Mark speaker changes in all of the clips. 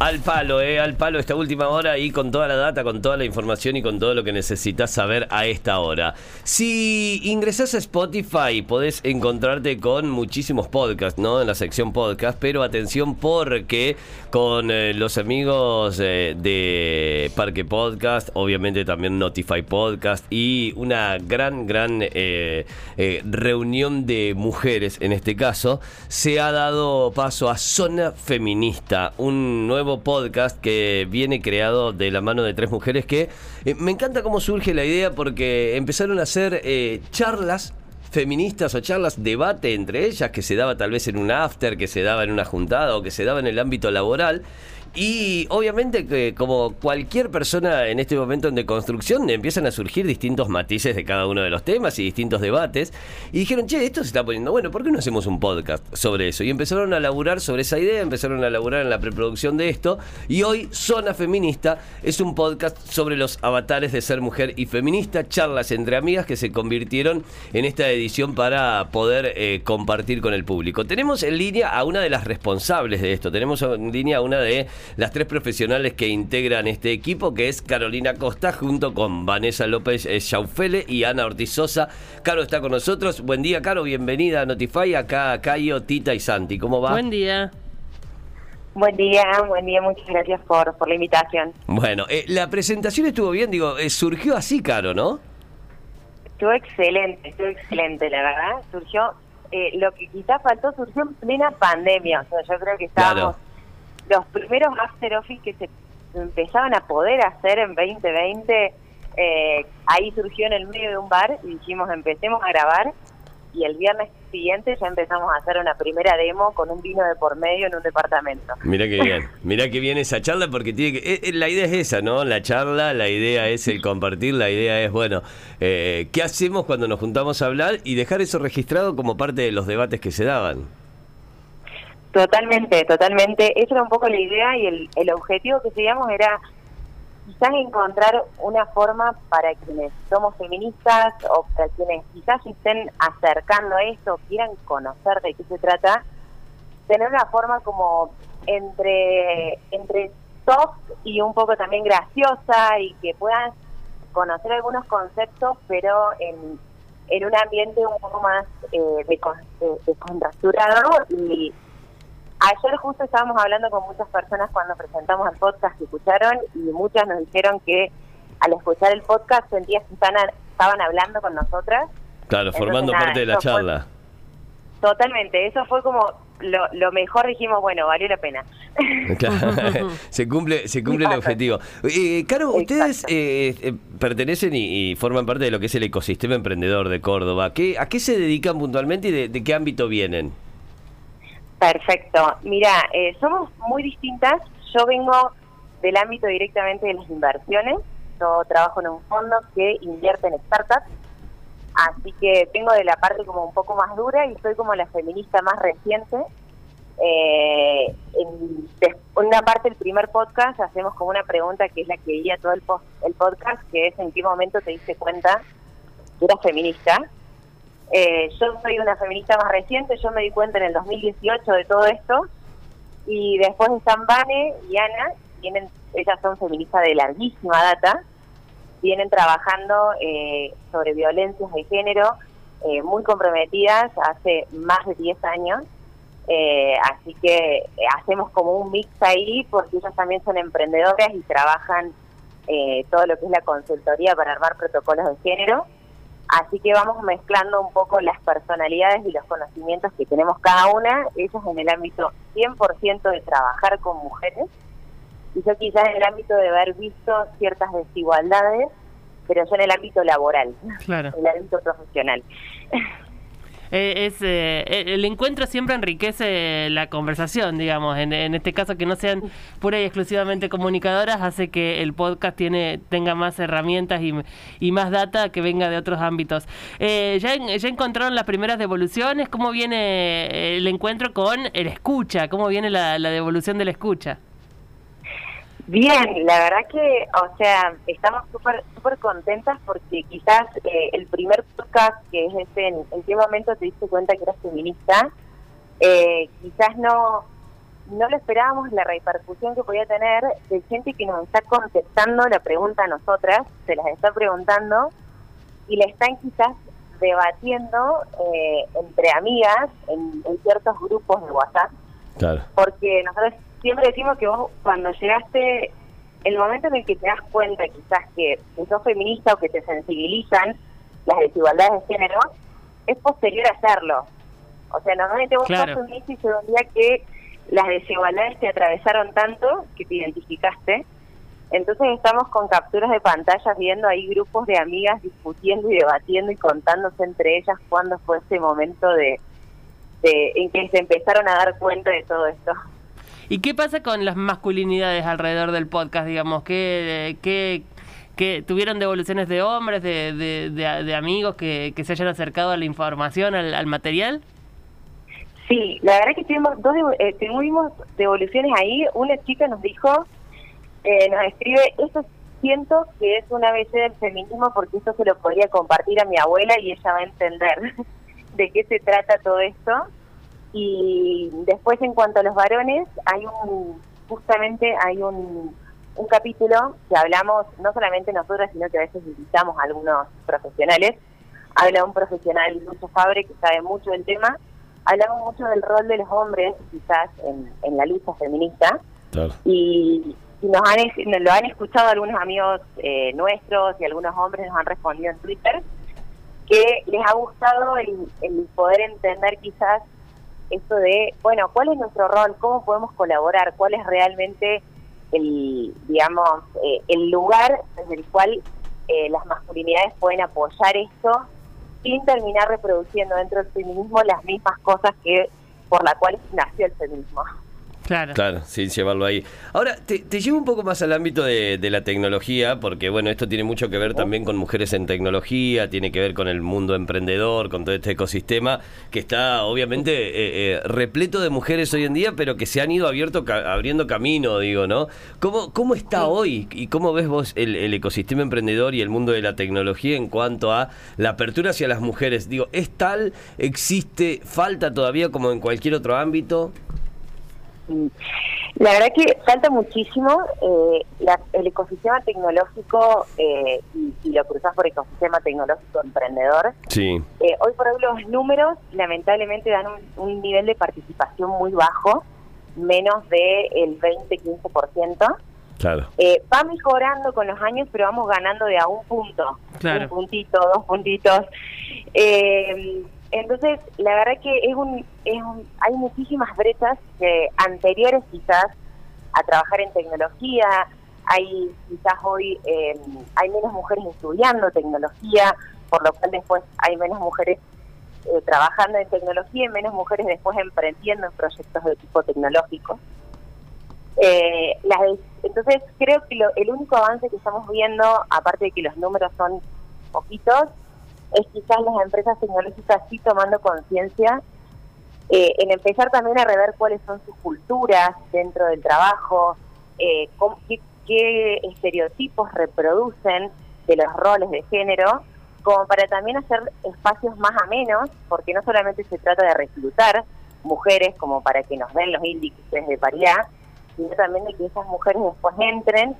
Speaker 1: Al palo, eh, al palo esta última hora y con toda la data, con toda la información y con todo lo que necesitas saber a esta hora. Si ingresas a Spotify podés encontrarte con muchísimos podcasts, ¿no? En la sección podcast, pero atención porque con eh, los amigos eh, de Parque Podcast, obviamente también Notify Podcast y una gran, gran eh, reunión de mujeres en este caso, se ha dado paso a Zona Feminista, un nuevo podcast que viene creado de la mano de tres mujeres que eh, me encanta cómo surge la idea porque empezaron a hacer eh, charlas feministas o charlas, debate entre ellas que se daba tal vez en un after, que se daba en una juntada o que se daba en el ámbito laboral. Y obviamente que como cualquier persona en este momento en deconstrucción empiezan a surgir distintos matices de cada uno de los temas y distintos debates. Y dijeron, che, esto se está poniendo bueno, ¿por qué no hacemos un podcast sobre eso? Y empezaron a laburar sobre esa idea, empezaron a laburar en la preproducción de esto. Y hoy Zona Feminista es un podcast sobre los avatares de ser mujer y feminista, charlas entre amigas que se convirtieron en esta edición para poder eh, compartir con el público. Tenemos en línea a una de las responsables de esto, tenemos en línea a una de las tres profesionales que integran este equipo, que es Carolina Costa, junto con Vanessa López Chaufele y Ana Ortiz Sosa. Caro está con nosotros. Buen día, Caro, bienvenida a Notify. Acá Cayo, Tita y Santi. ¿Cómo va?
Speaker 2: Buen día.
Speaker 3: Buen día, buen día, muchas gracias por, por la invitación.
Speaker 1: Bueno, eh, la presentación estuvo bien, digo, eh, surgió así, Caro, ¿no?
Speaker 3: Estuvo excelente, estuvo excelente, la verdad. Surgió, eh, lo que quizás faltó, surgió en plena pandemia. O sea, yo creo que estábamos los primeros after office que se empezaban a poder hacer en 2020. Eh, ahí surgió en el medio de un bar y dijimos empecemos a grabar y el viernes siguiente ya empezamos a hacer una primera demo con un vino de por medio en un departamento.
Speaker 1: Mira qué bien, mira qué bien esa charla porque tiene que, eh, eh, la idea es esa, ¿no? La charla, la idea es el compartir, la idea es, bueno, eh, ¿qué hacemos cuando nos juntamos a hablar y dejar eso registrado como parte de los debates que se daban?
Speaker 3: Totalmente, totalmente. Esa era un poco la idea y el, el objetivo que seguíamos era quizás encontrar una forma para quienes somos feministas o para quienes quizás estén acercando a esto, quieran conocer de qué se trata, tener una forma como entre, entre soft y un poco también graciosa y que puedan conocer algunos conceptos, pero en, en un ambiente un poco más eh, descontracturado y Ayer justo estábamos hablando con muchas personas cuando presentamos el podcast que escucharon y muchas nos dijeron que al escuchar el podcast sentías que estaban hablando con nosotras.
Speaker 1: Claro, formando parte de la charla.
Speaker 3: totalmente, eso fue como lo, mejor, dijimos, bueno, valió la pena.
Speaker 1: se cumple, se cumple el objetivo. Eh, Caro, ustedes eh, eh, pertenecen y, forman parte de lo que es el ecosistema emprendedor de Córdoba. ¿Qué, ¿A qué se dedican puntualmente y de qué ámbito vienen?
Speaker 3: Perfecto. Mira, eh, somos muy distintas. Yo vengo del ámbito directamente de las inversiones. Yo trabajo en un fondo que invierte en startups. Así que vengo de la parte como un poco más dura y soy como la feminista más reciente. Eh, en, una parte del primer podcast hacemos como una pregunta que es la que guía todo el, el podcast, que es en qué momento te diste cuenta que eras feminista. Eh, yo soy una feminista más reciente, yo me di cuenta en el 2018 de todo esto, y después están Vane y Ana, tienen, ellas son feministas de larguísima data, vienen trabajando eh, sobre violencias de género, eh, muy comprometidas hace más de 10 años, así que hacemos como un mix ahí, porque ellas también son emprendedoras y trabajan todo lo que es la consultoría para armar protocolos de género. Así que vamos mezclando un poco las personalidades y los conocimientos que tenemos cada una, ellos en el ámbito 100% de trabajar con mujeres, y yo quizás en el ámbito de haber visto ciertas desigualdades, pero yo en el ámbito laboral, en el ámbito profesional.
Speaker 2: Eh, es eh, el encuentro siempre enriquece la conversación, digamos. En, este caso, que no sean pura y exclusivamente comunicadoras, hace que el podcast tiene tenga más herramientas y, más data que venga de otros ámbitos. Eh, ¿ya, ¿Ya encontraron las primeras devoluciones? ¿Cómo viene el encuentro con el escucha? ¿Cómo viene la, devolución de la escucha?
Speaker 3: Bien, la verdad que, o sea, estamos súper súper contentas porque quizás eh, el primer podcast que es este, en, en qué momento te diste cuenta que eras feminista, eh, quizás no no lo esperábamos la repercusión que podía tener de gente que nos está contestando la pregunta a nosotras, se las está preguntando y le están quizás debatiendo eh, entre amigas en, en ciertos grupos de WhatsApp,
Speaker 1: Claro.
Speaker 3: porque nosotros siempre decimos que vos cuando llegaste, el momento en el que te das cuenta quizás que, que sos feminista o que te sensibilizan las desigualdades de género, es posterior a hacerlo. O sea, normalmente vos
Speaker 2: Claro.
Speaker 3: sos feminista y llegó un día que las desigualdades te atravesaron tanto que te identificaste. Entonces estamos con capturas de pantallas viendo ahí grupos de amigas discutiendo y debatiendo y contándose entre ellas cuándo fue ese momento de, de en que se empezaron a dar cuenta de todo esto.
Speaker 2: ¿Y qué pasa con las masculinidades alrededor del podcast, digamos? ¿Qué, qué, tuvieron devoluciones de hombres, de, de, amigos que, se hayan acercado a la información, al, al material?
Speaker 3: Sí, la verdad que tuvimos dos eh, tuvimos devoluciones ahí. Una chica nos dijo, eh, nos escribe, esto siento que es una ABC del feminismo porque esto se lo podría compartir a mi abuela y ella va a entender de qué se trata todo esto. Y después en cuanto a los varones, hay un, justamente hay un, un capítulo que hablamos, no solamente nosotras, sino que a veces invitamos a algunos profesionales. Habla un profesional, Lucho Fabre, que sabe mucho del tema. Hablamos mucho del rol de los hombres, quizás, en, en la lucha feminista
Speaker 1: Claro.
Speaker 3: y, y nos han nos lo han escuchado algunos amigos eh, nuestros y algunos hombres nos han respondido en Twitter que les ha gustado el, el poder entender quizás esto de, bueno, ¿cuál es nuestro rol? ¿Cómo podemos colaborar? ¿Cuál es realmente el, digamos, eh, el lugar desde el cual eh, las masculinidades pueden apoyar esto sin terminar reproduciendo dentro del feminismo las mismas cosas que por la cual nació el feminismo?
Speaker 2: Claro.
Speaker 1: Claro, sin llevarlo ahí. Ahora, te, te llevo un poco más al ámbito de, de la tecnología, porque bueno, esto tiene mucho que ver también con mujeres en tecnología, tiene que ver con el mundo emprendedor, con todo este ecosistema que está obviamente eh, eh, repleto de mujeres hoy en día, pero que se han ido abierto, ca- abriendo camino, digo, ¿no? ¿Cómo, cómo está hoy y cómo ves vos el, el ecosistema emprendedor y el mundo de la tecnología en cuanto a la apertura hacia las mujeres? Digo, ¿es tal? ¿Existe? ¿Falta todavía como en cualquier otro ámbito?
Speaker 3: La verdad que falta muchísimo. eh, la- el ecosistema tecnológico, eh, y, y lo cruzás por ecosistema tecnológico emprendedor,
Speaker 1: Sí,
Speaker 3: eh, hoy por hoy los números lamentablemente dan un, un nivel de participación muy bajo, menos del 20-15%.
Speaker 1: claro.
Speaker 3: Eh, va mejorando con los años, pero vamos ganando de a un punto.
Speaker 2: Claro.
Speaker 3: Un puntito, dos puntitos. Eh, entonces, la verdad que es un, es un, hay muchísimas brechas que anteriores quizás a trabajar en tecnología. Hay quizás hoy eh, hay menos mujeres estudiando tecnología, por lo cual después hay menos mujeres eh, trabajando en tecnología y menos mujeres después emprendiendo en proyectos de tipo tecnológico. Eh, las entonces creo que lo- el único avance que estamos viendo, aparte de que los números son poquitos, es quizás las empresas tecnológicas sí tomando conciencia eh, en empezar también a rever cuáles son sus culturas dentro del trabajo, eh, qué, estereotipos reproducen de los roles de género, como para también hacer espacios más amenos, porque no solamente se trata de reclutar mujeres como para que nos den los índices de paridad, sino también de que esas mujeres después entren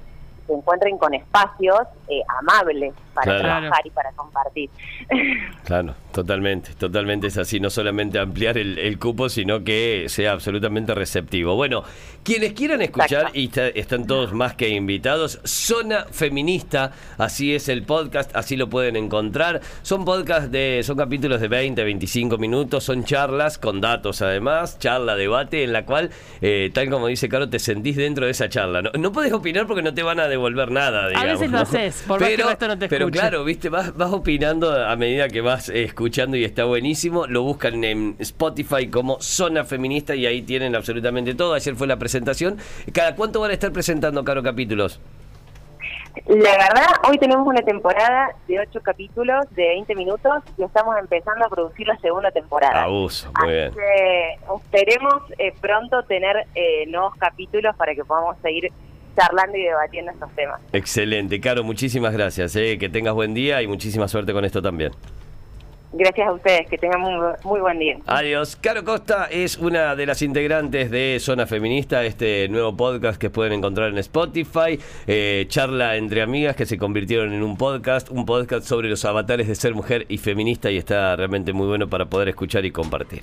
Speaker 3: se encuentren con espacios eh, amables para
Speaker 1: Claro.
Speaker 3: trabajar y para compartir.
Speaker 1: Claro, totalmente, totalmente es así, no solamente ampliar el, el cupo, sino que sea absolutamente receptivo. Bueno, quienes quieran escuchar,
Speaker 3: Exacto.
Speaker 1: y está- están todos más que invitados, Zona Feminista, así es el podcast, así lo pueden encontrar. Son podcasts de, son capítulos de 20, 25 minutos, son charlas con datos además, charla, debate, en la cual, eh, tal como dice Caro, te sentís dentro de esa charla. No, no puedes opinar porque no te van a devolver nada, digamos.
Speaker 2: veces lo
Speaker 1: ¿no?
Speaker 2: haces, por más que el resto no te
Speaker 1: Pero claro, viste, vas, vas opinando a medida que vas eh, escuchando y está buenísimo. Lo buscan en Spotify como Zona Feminista y ahí tienen absolutamente todo. Ayer fue la presentación. ¿Cada cuánto van a estar presentando, Caro, capítulos?
Speaker 3: La verdad, hoy tenemos una temporada de ocho capítulos de 20 minutos y estamos empezando a producir la segunda temporada.
Speaker 1: Abuso, muy
Speaker 3: Así
Speaker 1: bien.
Speaker 3: que esperemos eh, pronto tener eh, nuevos capítulos para que podamos seguir charlando y debatiendo estos temas.
Speaker 1: Excelente, Caro, muchísimas gracias. eh, Que tengas buen día y muchísima suerte con esto también.
Speaker 3: Gracias a ustedes, que tengan muy, muy buen día.
Speaker 1: Adiós. Caro Costa es una de las integrantes de Zona Feminista, este nuevo podcast que pueden encontrar en Spotify. Eh, charla entre amigas que se convirtieron en un podcast, un podcast sobre los avatares de ser mujer y feminista y está realmente muy bueno para poder escuchar y compartir.